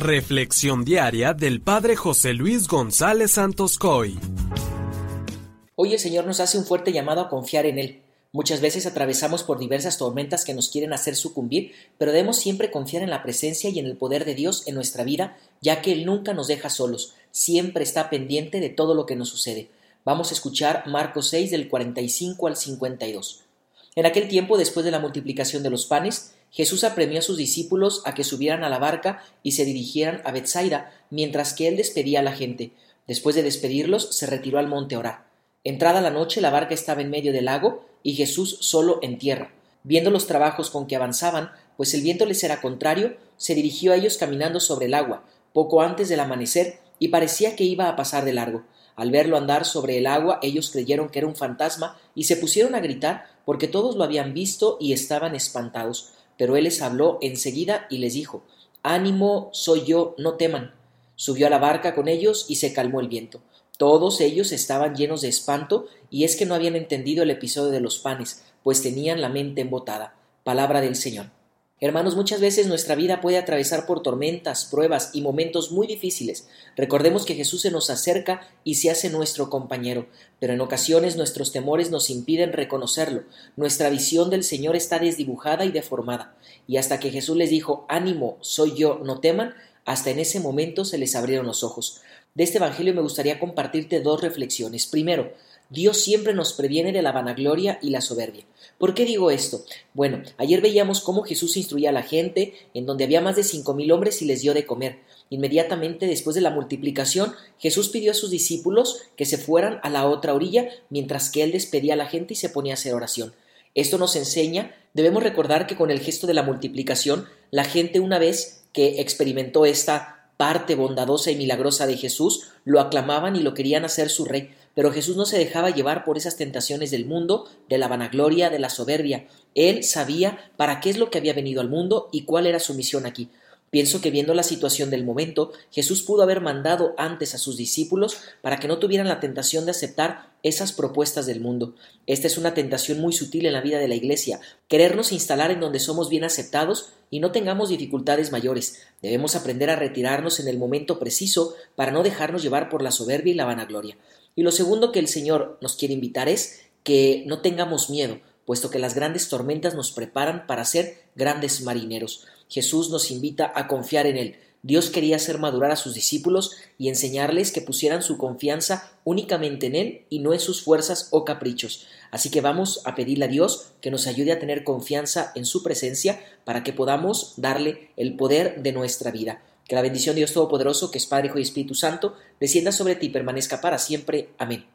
Reflexión diaria del Padre José Luis González Santos Coy. Hoy el Señor nos hace un fuerte llamado a confiar en Él. Muchas veces atravesamos por diversas tormentas que nos quieren hacer sucumbir, pero debemos siempre confiar en la presencia y en el poder de Dios en nuestra vida, ya que Él nunca nos deja solos, siempre está pendiente de todo lo que nos sucede. Vamos a escuchar Marcos 6 del 45 al 52. En aquel tiempo, después de la multiplicación de los panes, Jesús apremió a sus discípulos a que subieran a la barca y se dirigieran a Bethsaida, mientras que él despedía a la gente. Después de despedirlos, se retiró al monte a orar. Entrada la noche, la barca estaba en medio del lago y Jesús solo en tierra. Viendo los trabajos con que avanzaban, pues el viento les era contrario, se dirigió a ellos caminando sobre el agua, poco antes del amanecer, y parecía que iba a pasar de largo. Al verlo andar sobre el agua, ellos creyeron que era un fantasma y se pusieron a gritar porque todos lo habían visto y estaban espantados. Pero él les habló enseguida y les dijo Ánimo, soy yo, no teman. Subió a la barca con ellos y se calmó el viento. Todos ellos estaban llenos de espanto, y es que no habían entendido el episodio de los panes, pues tenían la mente embotada. Palabra del Señor. Hermanos, muchas veces nuestra vida puede atravesar por tormentas, pruebas y momentos muy difíciles. Recordemos que Jesús se nos acerca y se hace nuestro compañero, pero en ocasiones nuestros temores nos impiden reconocerlo. Nuestra visión del Señor está desdibujada y deformada. Y hasta que Jesús les dijo, ánimo, soy yo, no teman, hasta en ese momento se les abrieron los ojos. De este Evangelio me gustaría compartirte dos reflexiones. Primero, Dios siempre nos previene de la vanagloria y la soberbia. ¿Por qué digo esto? Bueno, ayer veíamos cómo Jesús instruía a la gente, en donde había más de cinco mil hombres y les dio de comer. Inmediatamente después de la multiplicación, Jesús pidió a sus discípulos que se fueran a la otra orilla, mientras que él despedía a la gente y se ponía a hacer oración. Esto nos enseña, debemos recordar que con el gesto de la multiplicación, la gente una vez que experimentó esta parte bondadosa y milagrosa de Jesús, lo aclamaban y lo querían hacer su rey, pero Jesús no se dejaba llevar por esas tentaciones del mundo, de la vanagloria, de la soberbia. Él sabía para qué es lo que había venido al mundo y cuál era su misión aquí. Pienso que viendo la situación del momento, Jesús pudo haber mandado antes a sus discípulos para que no tuvieran la tentación de aceptar esas propuestas del mundo. Esta es una tentación muy sutil en la vida de la Iglesia, querernos instalar en donde somos bien aceptados y no tengamos dificultades mayores. Debemos aprender a retirarnos en el momento preciso para no dejarnos llevar por la soberbia y la vanagloria. Y lo segundo que el Señor nos quiere invitar es que no tengamos miedo, puesto que las grandes tormentas nos preparan para ser grandes marineros. Jesús nos invita a confiar en Él. Dios quería hacer madurar a sus discípulos y enseñarles que pusieran su confianza únicamente en Él y no en sus fuerzas o caprichos. Así que vamos a pedirle a Dios que nos ayude a tener confianza en su presencia para que podamos darle el poder de nuestra vida. Que la bendición de Dios Todopoderoso, que es Padre, Hijo y Espíritu Santo, descienda sobre ti y permanezca para siempre. Amén.